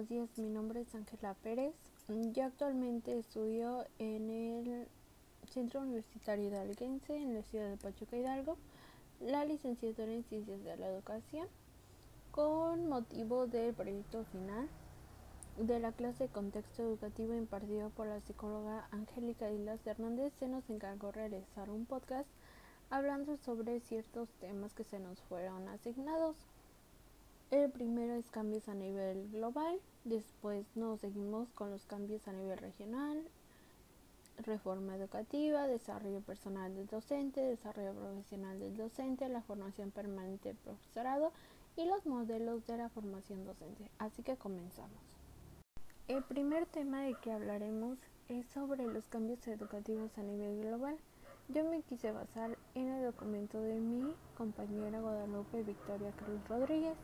buenos días, mi nombre es Ángela Pérez. Yo actualmente estudio en el Centro Universitario Hidalguense en la ciudad de Pachuca Hidalgo, la licenciatura en Ciencias de la Educación, con motivo del proyecto final de la clase de contexto educativo impartido por la psicóloga Angélica Islas Hernández, se nos encargó realizar un podcast hablando sobre ciertos temas que se nos fueron asignados. El primero es cambios a nivel global, después nos seguimos con los cambios a nivel regional, reforma educativa, desarrollo personal del docente, desarrollo profesional del docente, la formación permanente del profesorado y los modelos de la formación docente. Así que comenzamos. El primer tema de que hablaremos es sobre los cambios educativos a nivel global. Yo me quise basar en el documento de mi compañera Guadalupe Victoria Cruz Rodríguez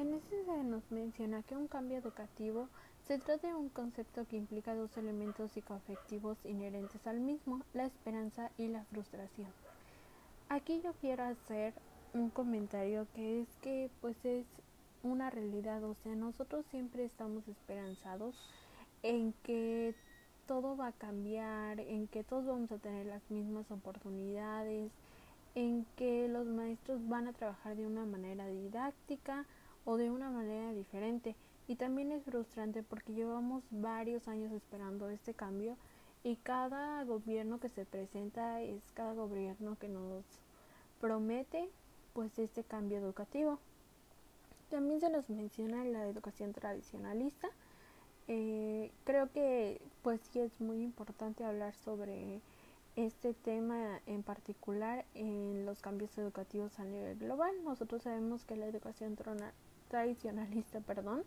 en este se nos menciona que un cambio educativo se trata de un concepto que implica dos elementos psicoafectivos inherentes al mismo, la esperanza y la frustración. Aquí yo quiero hacer un comentario que es que pues es una realidad, o sea, nosotros siempre estamos esperanzados en que todo va a cambiar, en que todos vamos a tener las mismas oportunidades, en que los maestros van a trabajar de una manera didáctica, o de una manera diferente. Y también es frustrante porque llevamos varios años esperando este cambio y cada gobierno que se presenta es cada gobierno que nos promete pues este cambio educativo. También se nos menciona la educación tradicionalista. Eh, creo que pues sí es muy importante hablar sobre este tema en particular en los cambios educativos a nivel global. Nosotros sabemos que la educación tradicionalista, perdón,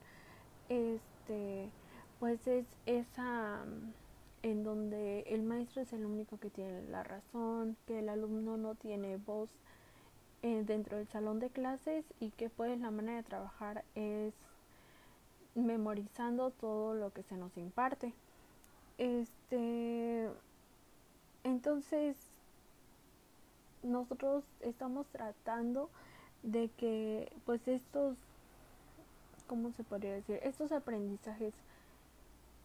este, pues es esa mm, en donde el maestro es el único que tiene la razón, que el alumno no tiene voz eh, dentro del salón de clases y que pues la manera de trabajar es memorizando todo lo que se nos imparte. Este entonces nosotros estamos tratando de que pues estos ¿cómo se podría decir? Estos aprendizajes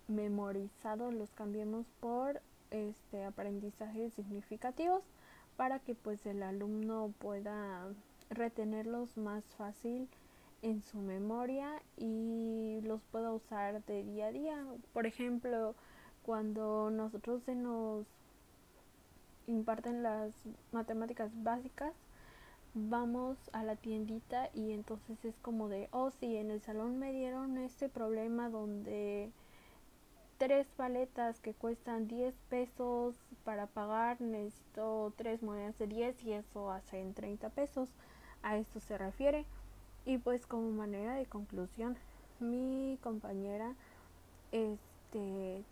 memorizados los cambiemos por este aprendizajes significativos para que pues el alumno pueda retenerlos más fácil en su memoria y los pueda usar de día a día. Por ejemplo, cuando nosotros se nos imparten las matemáticas básicas, vamos a la tiendita y entonces es como de, oh sí, en el salón me dieron este problema donde tres paletas que cuestan 10 pesos para pagar, necesito tres monedas de 10 y eso hace en 30 pesos. A esto se refiere. Y pues como manera de conclusión, mi compañera este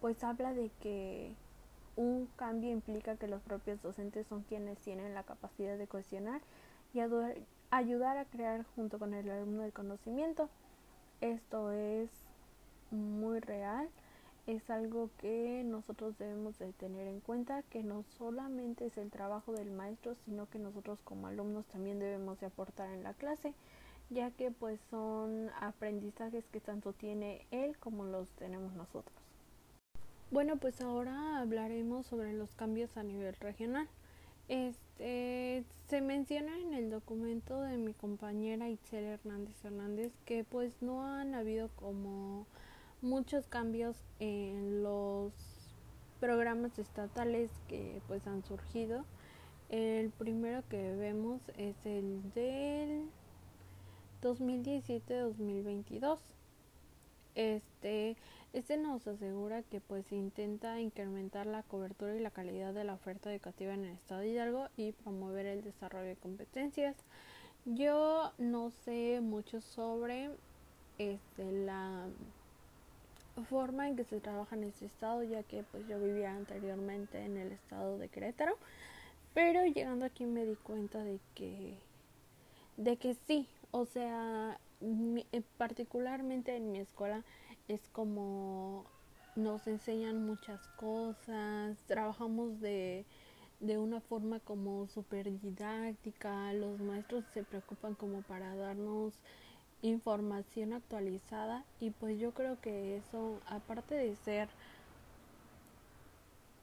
pues habla de que un cambio implica que los propios docentes son quienes tienen la capacidad de cuestionar y ayudar a crear junto con el alumno el conocimiento. Esto es muy real, es algo que nosotros debemos de tener en cuenta, que no solamente es el trabajo del maestro, sino que nosotros como alumnos también debemos de aportar en la clase, ya que pues son aprendizajes que tanto tiene él como los tenemos nosotros. Bueno, pues ahora hablaremos sobre los cambios a nivel regional. Este se menciona en el documento de mi compañera Itzel Hernández Hernández que pues no han habido como muchos cambios en los programas estatales que pues han surgido. El primero que vemos es el del 2017-2022. Este este nos asegura que pues intenta incrementar la cobertura y la calidad de la oferta educativa en el estado de Hidalgo y promover el desarrollo de competencias. Yo no sé mucho sobre este la forma en que se trabaja en este estado, ya que pues yo vivía anteriormente en el estado de Querétaro, pero llegando aquí me di cuenta de que de que sí, o sea, particularmente en mi escuela es como nos enseñan muchas cosas, trabajamos de, de una forma como súper didáctica, los maestros se preocupan como para darnos información actualizada y pues yo creo que eso aparte de ser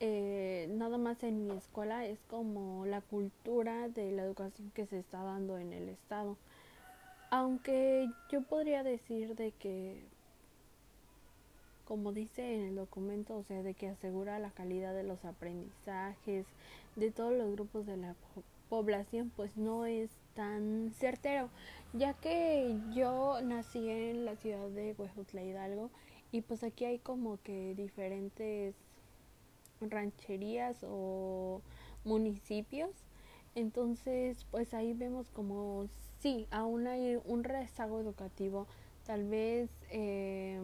eh, nada más en mi escuela es como la cultura de la educación que se está dando en el estado aunque yo podría decir de que como dice en el documento o sea de que asegura la calidad de los aprendizajes de todos los grupos de la población pues no es tan certero ya que yo nací en la ciudad de Huejutla Hidalgo y pues aquí hay como que diferentes rancherías o municipios. Entonces pues ahí vemos como sí aún hay un rezago educativo tal vez eh,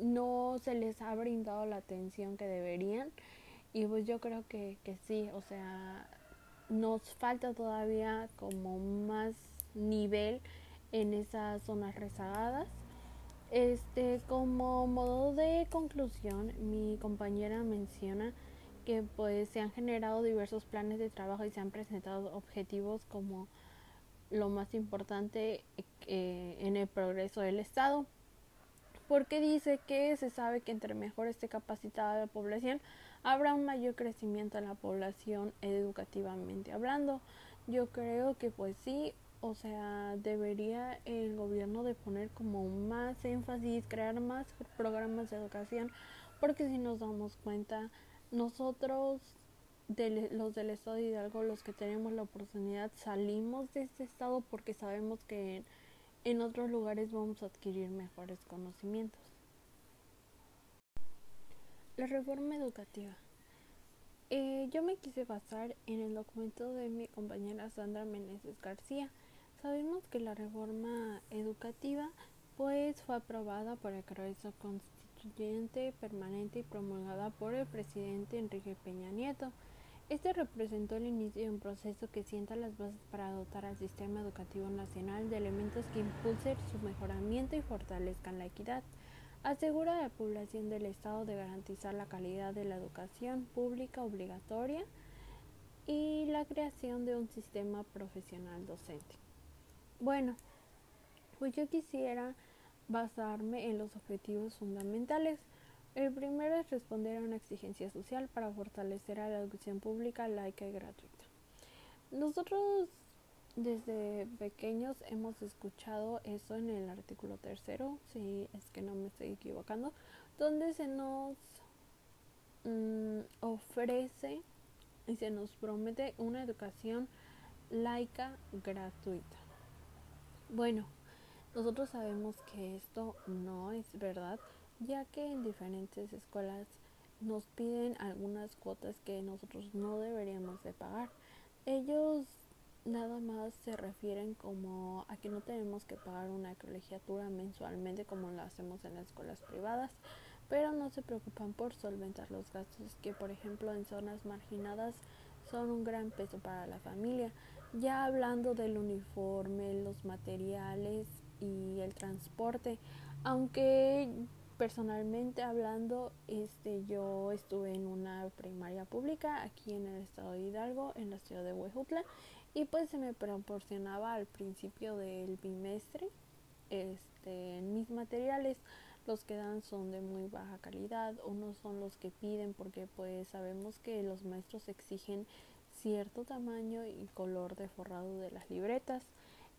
no se les ha brindado la atención que deberían y pues yo creo que, que sí o sea nos falta todavía como más nivel en esas zonas rezagadas. Este, como modo de conclusión, mi compañera menciona que pues se han generado diversos planes de trabajo y se han presentado objetivos como lo más importante eh, en el progreso del Estado. Porque dice que se sabe que entre mejor esté capacitada la población, habrá un mayor crecimiento en la población educativamente hablando. Yo creo que pues sí, o sea, debería el gobierno de poner como más énfasis, crear más programas de educación, porque si nos damos cuenta, nosotros de los del estado Hidalgo, los que tenemos la oportunidad, salimos de este estado porque sabemos que en, en otros lugares vamos a adquirir mejores conocimientos. La reforma educativa. Eh, yo me quise basar en el documento de mi compañera Sandra Meneses García, Sabemos que la reforma educativa pues fue aprobada por el Congreso Constituyente Permanente y promulgada por el presidente Enrique Peña Nieto. Este representó el inicio de un proceso que sienta las bases para dotar al sistema educativo nacional de elementos que impulsen su mejoramiento y fortalezcan la equidad. Asegura a la población del Estado de garantizar la calidad de la educación pública obligatoria y la creación de un sistema profesional docente. Bueno, pues yo quisiera basarme en los objetivos fundamentales. El primero es responder a una exigencia social para fortalecer a la educación pública laica y gratuita. Nosotros desde pequeños hemos escuchado eso en el artículo tercero, si es que no me estoy equivocando, donde se nos mm, ofrece y se nos promete una educación laica gratuita. Bueno, nosotros sabemos que esto no es verdad, ya que en diferentes escuelas nos piden algunas cuotas que nosotros no deberíamos de pagar. Ellos nada más se refieren como a que no tenemos que pagar una colegiatura mensualmente como lo hacemos en las escuelas privadas, pero no se preocupan por solventar los gastos que por ejemplo en zonas marginadas son un gran peso para la familia. Ya hablando del uniforme, los materiales y el transporte, aunque personalmente hablando, este yo estuve en una primaria pública aquí en el estado de Hidalgo, en la ciudad de Huejutla, y pues se me proporcionaba al principio del bimestre este mis materiales los que dan son de muy baja calidad, unos son los que piden porque pues sabemos que los maestros exigen cierto tamaño y color de forrado de las libretas.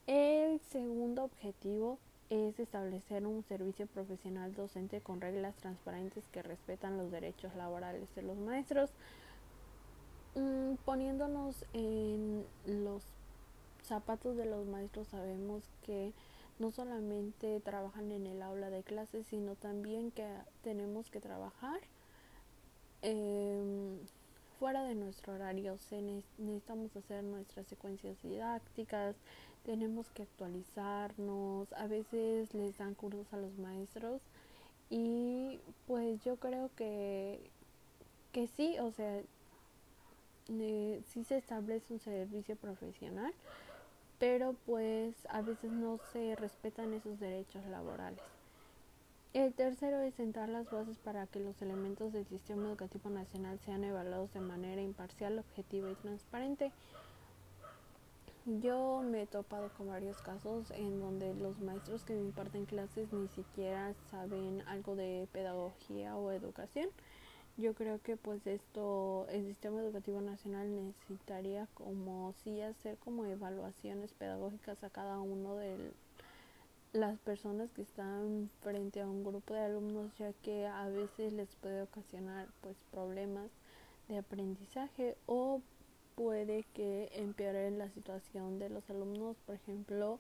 El segundo objetivo es establecer un servicio profesional docente con reglas transparentes que respetan los derechos laborales de los maestros, mm, poniéndonos en los zapatos de los maestros sabemos que no solamente trabajan en el aula de clases, sino también que tenemos que trabajar eh, fuera de nuestro horario. necesitamos hacer nuestras secuencias didácticas, tenemos que actualizarnos, a veces les dan cursos a los maestros y pues yo creo que, que sí, o sea, eh, sí se establece un servicio profesional, pero pues a veces no se respetan esos derechos laborales. El tercero es sentar las bases para que los elementos del sistema educativo nacional sean evaluados de manera imparcial, objetiva y transparente. Yo me he topado con varios casos en donde los maestros que me imparten clases ni siquiera saben algo de pedagogía o educación. Yo creo que pues esto, el sistema educativo nacional necesitaría como sí hacer como evaluaciones pedagógicas a cada uno de las personas que están frente a un grupo de alumnos ya que a veces les puede ocasionar pues problemas de aprendizaje o puede que empeore la situación de los alumnos, por ejemplo,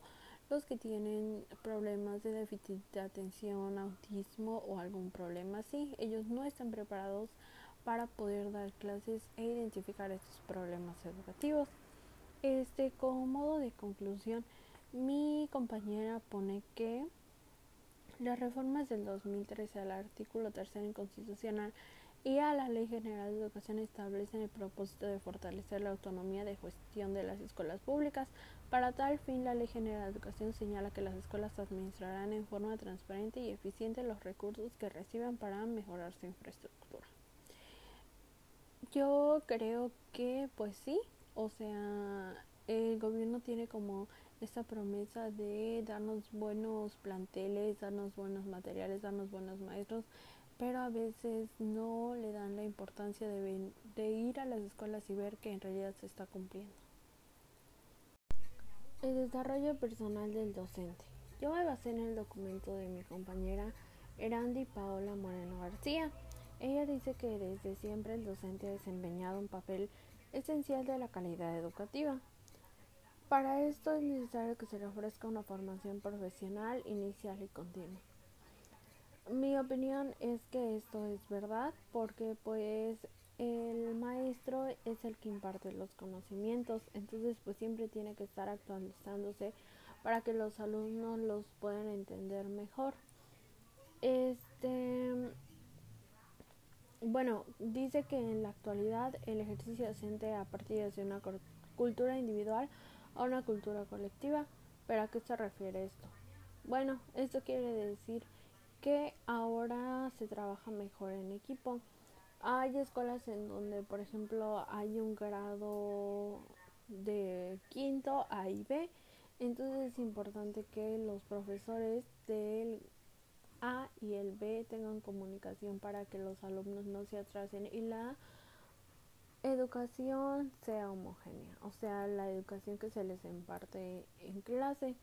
los que tienen problemas de déficit de atención, autismo o algún problema así. Ellos no están preparados para poder dar clases e identificar estos problemas educativos. Este, como modo de conclusión, mi compañera pone que las reformas del 2013 al artículo 3 constitucional y a la Ley General de Educación establecen el propósito de fortalecer la autonomía de gestión de las escuelas públicas. Para tal fin, la Ley General de Educación señala que las escuelas administrarán en forma transparente y eficiente los recursos que reciban para mejorar su infraestructura. Yo creo que pues sí, o sea, el gobierno tiene como esta promesa de darnos buenos planteles, darnos buenos materiales, darnos buenos maestros, pero a veces no le dan la importancia de, ir a las escuelas y ver que en realidad se está cumpliendo. El desarrollo personal del docente. Yo me basé en el documento de mi compañera Erandi Paola Moreno García. Ella dice que desde siempre el docente ha desempeñado un papel esencial de la calidad educativa. Para esto es necesario que se le ofrezca una formación profesional, inicial y continua. Mi opinión es que esto es verdad porque pues el maestro es el que imparte los conocimientos, entonces pues siempre tiene que estar actualizándose para que los alumnos los puedan entender mejor. Este bueno, dice que en la actualidad el ejercicio docente a partir de una cultura individual a una cultura colectiva. ¿Pero a qué se refiere esto? Bueno, esto quiere decir que ahora se trabaja mejor en equipo. Hay escuelas en donde, por ejemplo, hay un grado de quinto A y B, entonces es importante que los profesores del A y el B tengan comunicación para que los alumnos no se atrasen y la educación sea homogénea, o sea, la educación que se les imparte en clase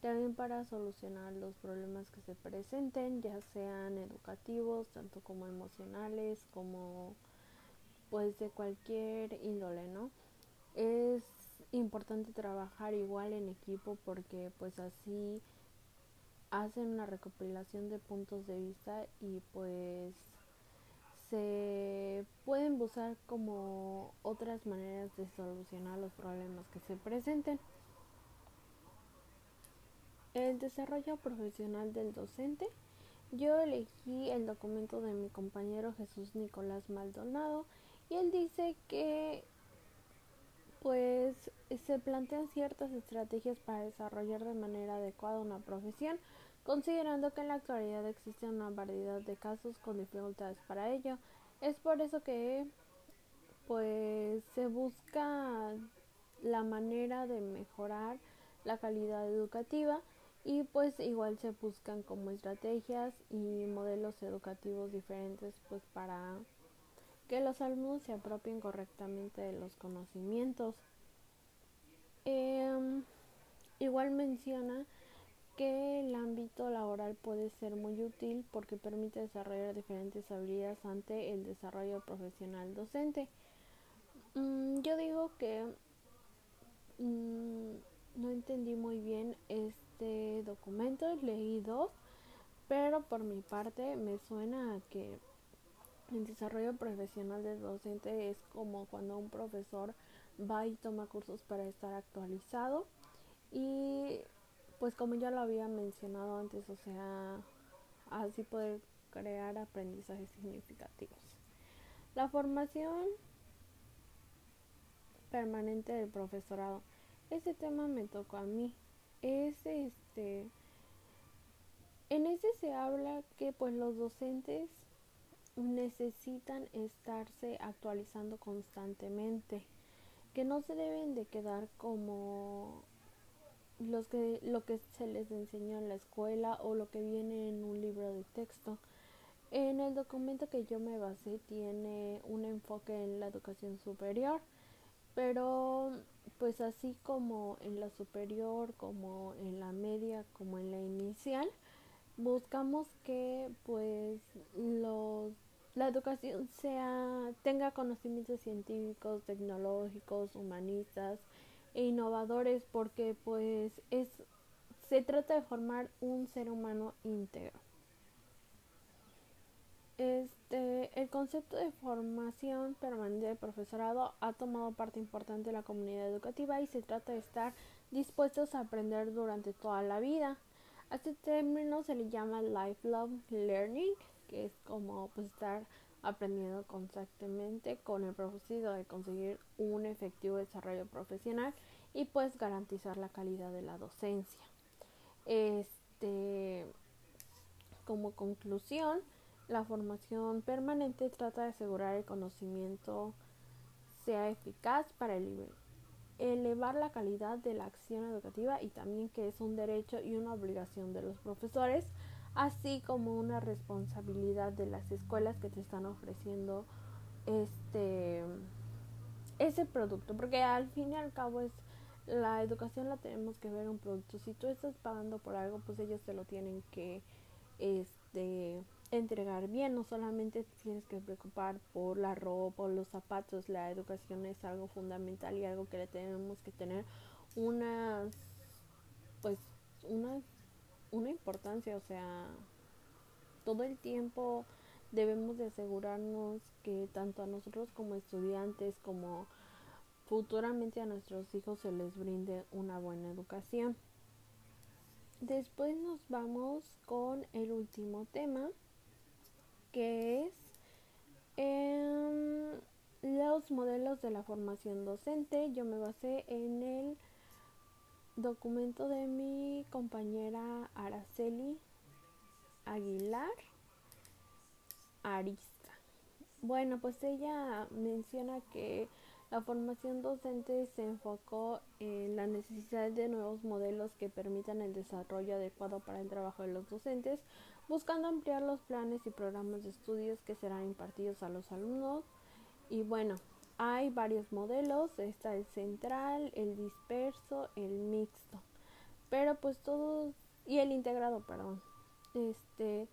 también para solucionar los problemas que se presenten, ya sean educativos, tanto como emocionales, como pues de cualquier índole, ¿no? Es importante trabajar igual en equipo porque pues así hacen una recopilación de puntos de vista y pues se pueden buscar como otras maneras de solucionar los problemas que se presenten. El desarrollo profesional del docente. Yo elegí el documento de mi compañero Jesús Nicolás Maldonado y él dice que pues se plantean ciertas estrategias para desarrollar de manera adecuada una profesión, considerando que en la actualidad existe una variedad de casos con dificultades para ello. Es por eso que pues se busca la manera de mejorar la calidad educativa y pues igual se buscan como estrategias y modelos educativos diferentes pues para que los alumnos se apropien correctamente de los conocimientos. Em, igual menciona que el ámbito laboral puede ser muy útil porque permite desarrollar diferentes habilidades ante el desarrollo profesional docente. Mm, yo digo que entendí muy bien este documento, leí dos, pero por mi parte me suena a que el desarrollo profesional del docente es como cuando un profesor va y toma cursos para estar actualizado y pues como ya lo había mencionado antes, o sea, así poder crear aprendizajes significativos. La formación permanente del profesorado. Ese tema me tocó a mí es este en ese se habla que pues los docentes necesitan estarse actualizando constantemente que no se deben de quedar como los que, lo que se les enseñó en la escuela o lo que viene en un libro de texto. En el documento que yo me basé tiene un enfoque en la educación superior, pero pues así como en la superior, como en la media, como en la inicial, buscamos que pues los la educación sea tenga conocimientos científicos, tecnológicos, humanistas e innovadores porque pues es se trata de formar un ser humano íntegro. Este, el concepto de formación permanente de profesorado ha tomado parte importante en la comunidad educativa y se trata de estar dispuestos a aprender durante toda la vida. A este término se le llama lifelong learning, que es como pues, estar aprendiendo constantemente con el propósito de conseguir un efectivo desarrollo profesional y pues garantizar la calidad de la docencia. Este, como conclusión, la formación permanente trata de asegurar el conocimiento sea eficaz para elevar la calidad de la acción educativa y también que es un derecho y una obligación de los profesores, así como una responsabilidad de las escuelas que te están ofreciendo este ese producto, porque al fin y al cabo es la educación la tenemos que ver un producto. Si tú estás pagando por algo, pues ellos te lo tienen que este entregar bien, no solamente tienes que preocupar por la ropa o los zapatos, la educación es algo fundamental y algo que le tenemos que tener una pues una una importancia, o sea, todo el tiempo debemos de asegurarnos que tanto a nosotros como estudiantes como futuramente a nuestros hijos se les brinde una buena educación. Después nos vamos con el último tema que es em, los modelos de la formación docente. Yo me basé en el documento de mi compañera Araceli Aguilar Arista. Bueno, pues ella menciona que la formación docente se enfocó en la necesidad de nuevos modelos que permitan el desarrollo adecuado para el trabajo de los docentes, buscando ampliar los planes y programas de estudios que serán impartidos a los alumnos. Y bueno, hay varios modelos, está el central, el disperso, el mixto, pero pues todos, y el integrado, perdón. Este,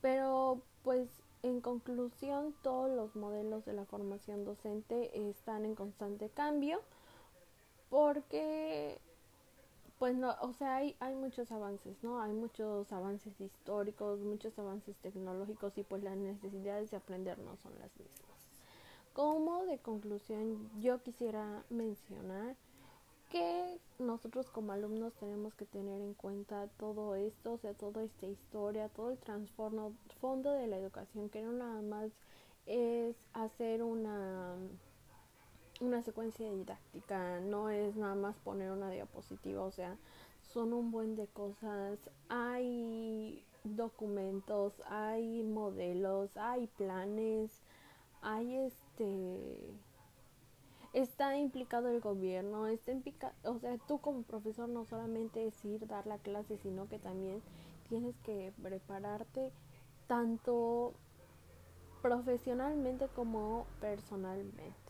pero pues en conclusión, todos los modelos de la formación docente están en constante cambio porque pues no, o sea, hay, hay muchos avances, ¿no? Hay muchos avances históricos, muchos avances tecnológicos y pues las necesidades de aprender no son las mismas. Como de conclusión, yo quisiera mencionar que nosotros como alumnos tenemos que tener en cuenta todo esto, o sea, toda esta historia, todo el trasfondo fondo de la educación, que no nada más es hacer una una secuencia didáctica, no es nada más poner una diapositiva, o sea, son un buen de cosas, hay documentos, hay modelos, hay planes, hay este está implicado el gobierno, está implicado, o sea, tú como profesor no solamente es ir dar la clase, sino que también tienes que prepararte tanto profesionalmente como personalmente.